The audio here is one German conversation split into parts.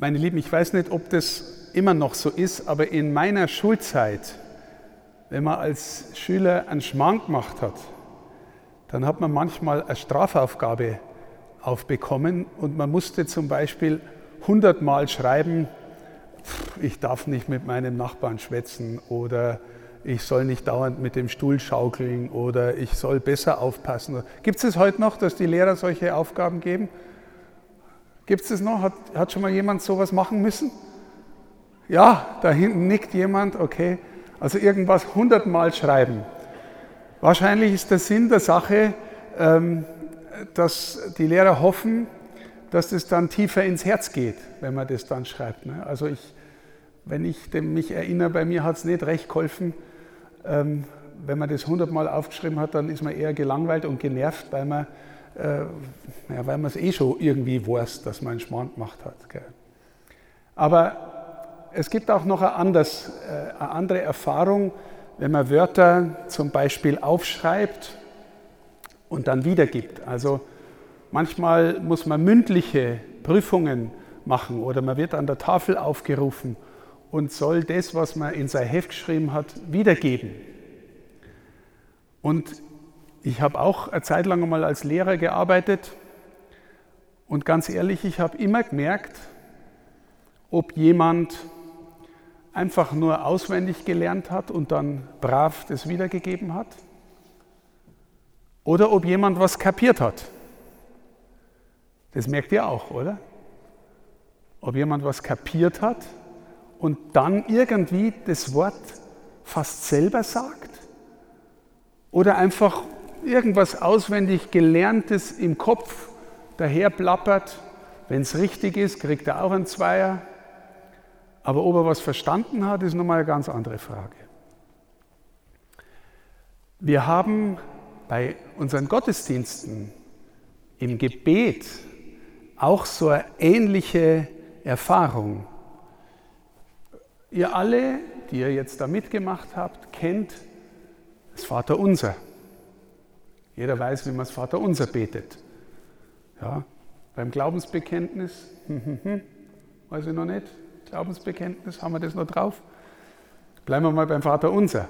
Meine Lieben, ich weiß nicht, ob das immer noch so ist, aber in meiner Schulzeit, wenn man als Schüler einen Schmarrn gemacht hat, dann hat man manchmal eine Strafaufgabe aufbekommen und man musste zum Beispiel hundertmal schreiben, ich darf nicht mit meinem Nachbarn schwätzen oder ich soll nicht dauernd mit dem Stuhl schaukeln oder ich soll besser aufpassen. Gibt es es heute noch, dass die Lehrer solche Aufgaben geben? Gibt es es noch? Hat, hat schon mal jemand sowas machen müssen? Ja, da hinten nickt jemand, okay. Also irgendwas hundertmal schreiben. Wahrscheinlich ist der Sinn der Sache, ähm, dass die Lehrer hoffen, dass das dann tiefer ins Herz geht, wenn man das dann schreibt. Ne? Also ich, wenn ich mich erinnere, bei mir hat es nicht recht geholfen. Ähm, wenn man das hundertmal aufgeschrieben hat, dann ist man eher gelangweilt und genervt, weil man äh, ja, weil man es eh schon irgendwie weiß, dass man einen Schmarrn gemacht hat. Gell. Aber es gibt auch noch eine, anders, äh, eine andere Erfahrung, wenn man Wörter zum Beispiel aufschreibt und dann wiedergibt. Also manchmal muss man mündliche Prüfungen machen oder man wird an der Tafel aufgerufen und soll das, was man in sein Heft geschrieben hat, wiedergeben. Und ich habe auch eine Zeit lang mal als Lehrer gearbeitet und ganz ehrlich, ich habe immer gemerkt, ob jemand einfach nur auswendig gelernt hat und dann brav das wiedergegeben hat oder ob jemand was kapiert hat. Das merkt ihr auch, oder? Ob jemand was kapiert hat und dann irgendwie das Wort fast selber sagt oder einfach irgendwas auswendig Gelerntes im Kopf daher plappert. Wenn es richtig ist, kriegt er auch einen Zweier. Aber ob er was verstanden hat, ist nochmal eine ganz andere Frage. Wir haben bei unseren Gottesdiensten im Gebet auch so eine ähnliche Erfahrung. Ihr alle, die ihr jetzt da mitgemacht habt, kennt das Vaterunser. Jeder weiß, wie man das Vaterunser betet. Ja, beim Glaubensbekenntnis, hm, hm, hm, weiß ich noch nicht, Glaubensbekenntnis, haben wir das noch drauf? Bleiben wir mal beim Vaterunser.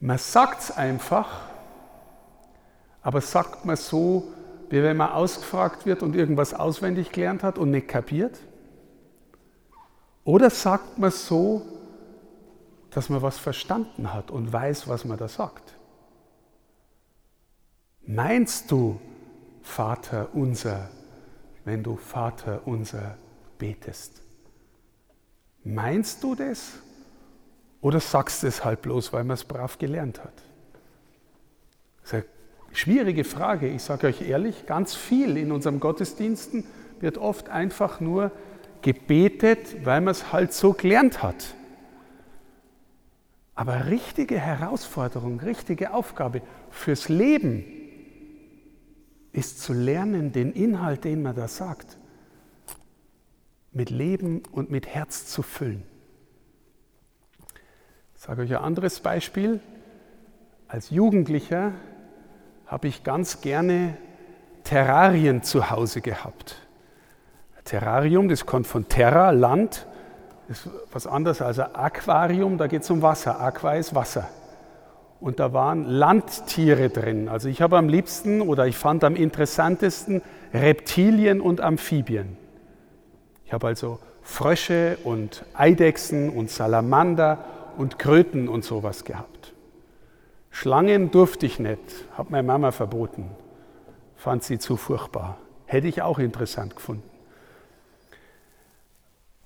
Man sagt es einfach, aber sagt man so, wie wenn man ausgefragt wird und irgendwas auswendig gelernt hat und nicht kapiert? Oder sagt man so, dass man was verstanden hat und weiß, was man da sagt? Meinst du Vater unser, wenn du Vater unser betest? Meinst du das? Oder sagst du es halt bloß, weil man es brav gelernt hat? Das ist eine schwierige Frage. Ich sage euch ehrlich, ganz viel in unserem Gottesdiensten wird oft einfach nur gebetet, weil man es halt so gelernt hat. Aber richtige Herausforderung, richtige Aufgabe fürs Leben ist zu lernen, den Inhalt, den man da sagt, mit Leben und mit Herz zu füllen. Ich sage euch ein anderes Beispiel. Als Jugendlicher habe ich ganz gerne Terrarien zu Hause gehabt. Terrarium, das kommt von Terra, Land, ist was anderes als ein Aquarium, da geht es um Wasser. Aqua ist Wasser und da waren Landtiere drin. Also ich habe am liebsten oder ich fand am interessantesten Reptilien und Amphibien. Ich habe also Frösche und Eidechsen und Salamander und Kröten und sowas gehabt. Schlangen durfte ich nicht, hat meine Mama verboten, fand sie zu furchtbar. Hätte ich auch interessant gefunden.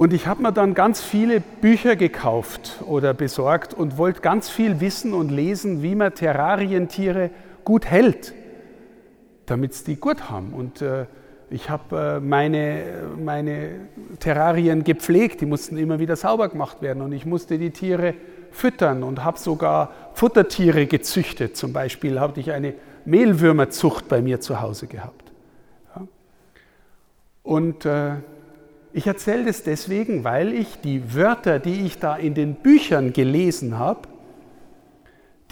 Und ich habe mir dann ganz viele Bücher gekauft oder besorgt und wollte ganz viel wissen und lesen, wie man Terrarientiere gut hält, damit sie die gut haben. Und äh, ich habe äh, meine, meine Terrarien gepflegt, die mussten immer wieder sauber gemacht werden und ich musste die Tiere füttern und habe sogar Futtertiere gezüchtet. Zum Beispiel habe ich eine Mehlwürmerzucht bei mir zu Hause gehabt. Ja. Und äh, ich erzähle das deswegen, weil ich die Wörter, die ich da in den Büchern gelesen habe,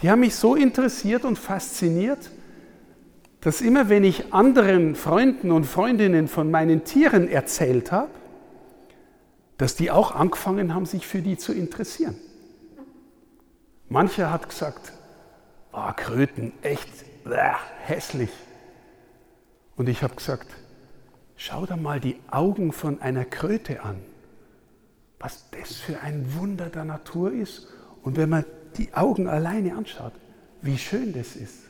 die haben mich so interessiert und fasziniert, dass immer wenn ich anderen Freunden und Freundinnen von meinen Tieren erzählt habe, dass die auch angefangen haben, sich für die zu interessieren. Mancher hat gesagt, oh, Kröten, echt bläh, hässlich. Und ich habe gesagt, schau dir mal die Augen von einer Kröte an, was das für ein Wunder der Natur ist. Und wenn man die Augen alleine anschaut, wie schön das ist.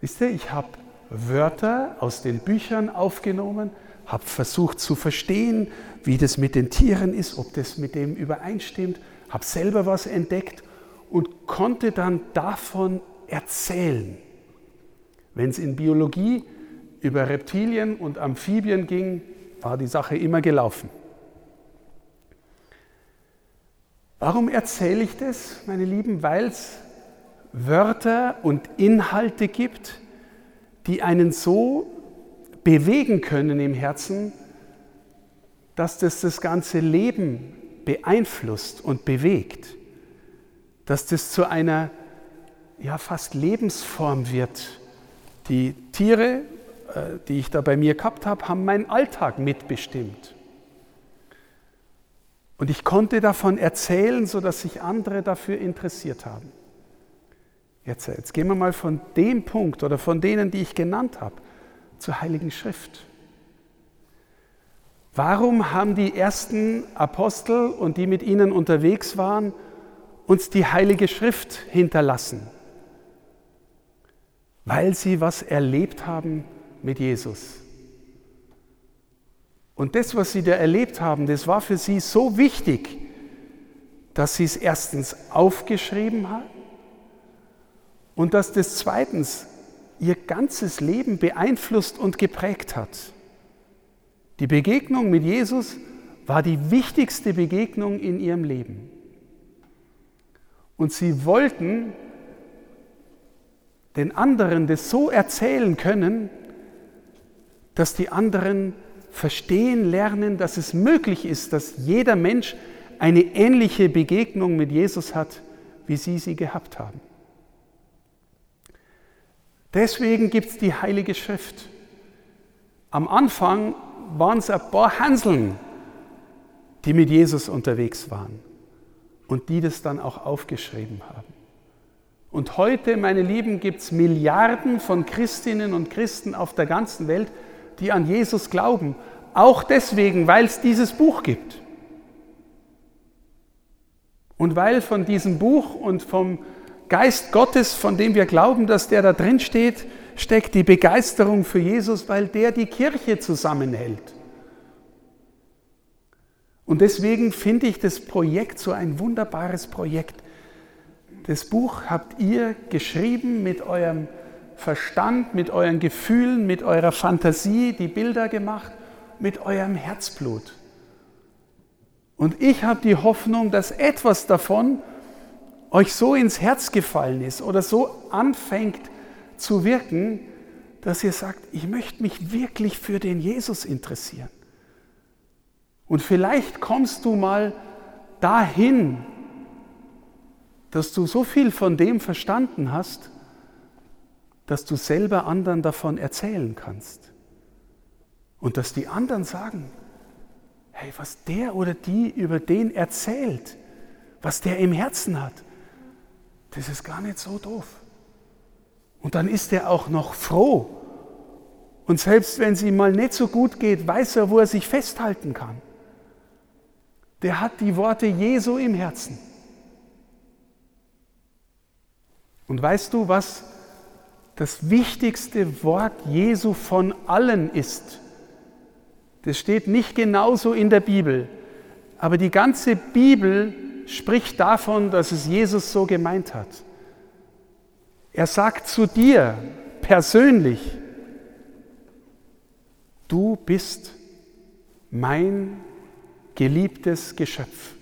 Wisst ihr, ich habe Wörter aus den Büchern aufgenommen, habe versucht zu verstehen, wie das mit den Tieren ist, ob das mit dem übereinstimmt, habe selber was entdeckt und konnte dann davon erzählen. Wenn es in Biologie über Reptilien und Amphibien ging, war die Sache immer gelaufen. Warum erzähle ich das, meine Lieben? Weil es Wörter und Inhalte gibt, die einen so bewegen können im Herzen, dass das das ganze Leben beeinflusst und bewegt, dass das zu einer ja fast Lebensform wird. Die Tiere, die ich da bei mir gehabt habe, haben meinen Alltag mitbestimmt. Und ich konnte davon erzählen, sodass sich andere dafür interessiert haben. Jetzt, jetzt gehen wir mal von dem Punkt oder von denen, die ich genannt habe, zur Heiligen Schrift. Warum haben die ersten Apostel und die mit ihnen unterwegs waren, uns die Heilige Schrift hinterlassen? Weil sie was erlebt haben mit Jesus. Und das, was sie da erlebt haben, das war für sie so wichtig, dass sie es erstens aufgeschrieben haben und dass das zweitens ihr ganzes Leben beeinflusst und geprägt hat. Die Begegnung mit Jesus war die wichtigste Begegnung in ihrem Leben. Und sie wollten den anderen das so erzählen können, dass die anderen verstehen lernen, dass es möglich ist, dass jeder Mensch eine ähnliche Begegnung mit Jesus hat, wie sie sie gehabt haben. Deswegen gibt es die Heilige Schrift. Am Anfang waren es ein paar Hanseln, die mit Jesus unterwegs waren und die das dann auch aufgeschrieben haben. Und heute, meine Lieben, gibt es Milliarden von Christinnen und Christen auf der ganzen Welt, die an Jesus glauben. Auch deswegen, weil es dieses Buch gibt. Und weil von diesem Buch und vom Geist Gottes, von dem wir glauben, dass der da drin steht, steckt die Begeisterung für Jesus, weil der die Kirche zusammenhält. Und deswegen finde ich das Projekt so ein wunderbares Projekt. Das Buch habt ihr geschrieben mit eurem Verstand, mit euren Gefühlen, mit eurer Fantasie, die Bilder gemacht, mit eurem Herzblut. Und ich habe die Hoffnung, dass etwas davon euch so ins Herz gefallen ist oder so anfängt zu wirken, dass ihr sagt, ich möchte mich wirklich für den Jesus interessieren. Und vielleicht kommst du mal dahin, dass du so viel von dem verstanden hast, dass du selber anderen davon erzählen kannst. Und dass die anderen sagen, hey, was der oder die über den erzählt, was der im Herzen hat, das ist gar nicht so doof. Und dann ist er auch noch froh. Und selbst wenn es ihm mal nicht so gut geht, weiß er, wo er sich festhalten kann. Der hat die Worte Jesu im Herzen. Und weißt du, was das wichtigste Wort Jesu von allen ist? Das steht nicht genauso in der Bibel, aber die ganze Bibel spricht davon, dass es Jesus so gemeint hat. Er sagt zu dir persönlich, du bist mein geliebtes Geschöpf,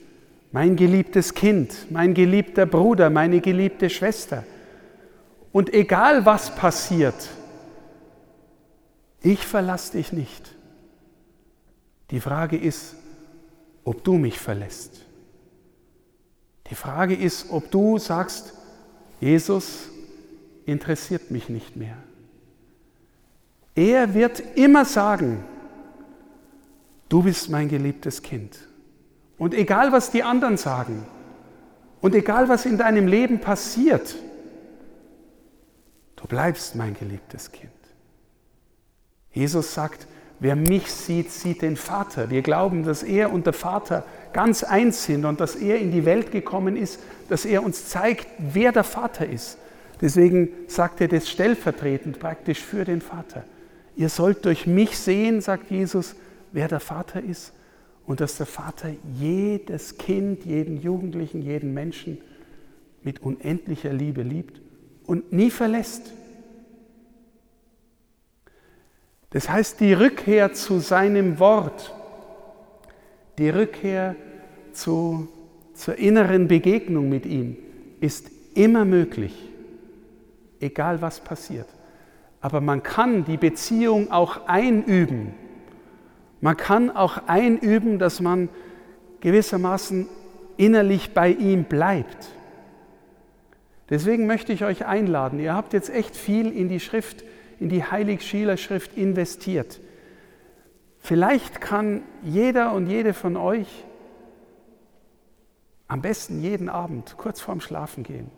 mein geliebtes Kind, mein geliebter Bruder, meine geliebte Schwester. Und egal was passiert, ich verlasse dich nicht. Die Frage ist, ob du mich verlässt. Die Frage ist, ob du sagst, Jesus, interessiert mich nicht mehr. Er wird immer sagen, du bist mein geliebtes Kind. Und egal was die anderen sagen und egal was in deinem Leben passiert, du bleibst mein geliebtes Kind. Jesus sagt, wer mich sieht, sieht den Vater. Wir glauben, dass er und der Vater ganz eins sind und dass er in die Welt gekommen ist, dass er uns zeigt, wer der Vater ist. Deswegen sagt er das stellvertretend praktisch für den Vater. Ihr sollt durch mich sehen, sagt Jesus, wer der Vater ist und dass der Vater jedes Kind, jeden Jugendlichen, jeden Menschen mit unendlicher Liebe liebt und nie verlässt. Das heißt, die Rückkehr zu seinem Wort, die Rückkehr zu, zur inneren Begegnung mit ihm ist immer möglich, egal was passiert. Aber man kann die Beziehung auch einüben. Man kann auch einüben, dass man gewissermaßen innerlich bei ihm bleibt. Deswegen möchte ich euch einladen, ihr habt jetzt echt viel in die Schrift in die Heilig-Schieler Schrift investiert. Vielleicht kann jeder und jede von euch am besten jeden Abend kurz vorm Schlafen gehen,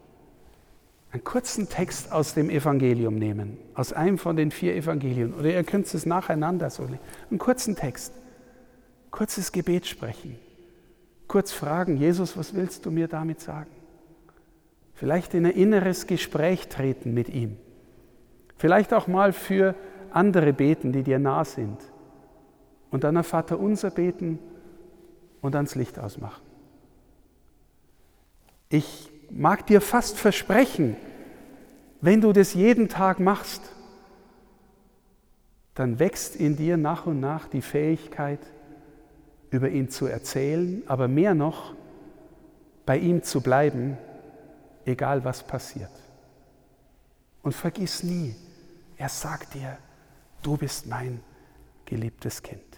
einen kurzen Text aus dem Evangelium nehmen, aus einem von den vier Evangelien, oder ihr könnt es nacheinander so, einen kurzen Text, kurzes Gebet sprechen, kurz fragen, Jesus, was willst du mir damit sagen? Vielleicht in ein inneres Gespräch treten mit ihm. Vielleicht auch mal für andere beten, die dir nah sind. Und dann ein Vater unser beten und ans Licht ausmachen. Ich mag dir fast versprechen, wenn du das jeden Tag machst, dann wächst in dir nach und nach die Fähigkeit, über ihn zu erzählen, aber mehr noch, bei ihm zu bleiben, egal was passiert. Und vergiss nie, er sagt dir, du bist mein geliebtes Kind.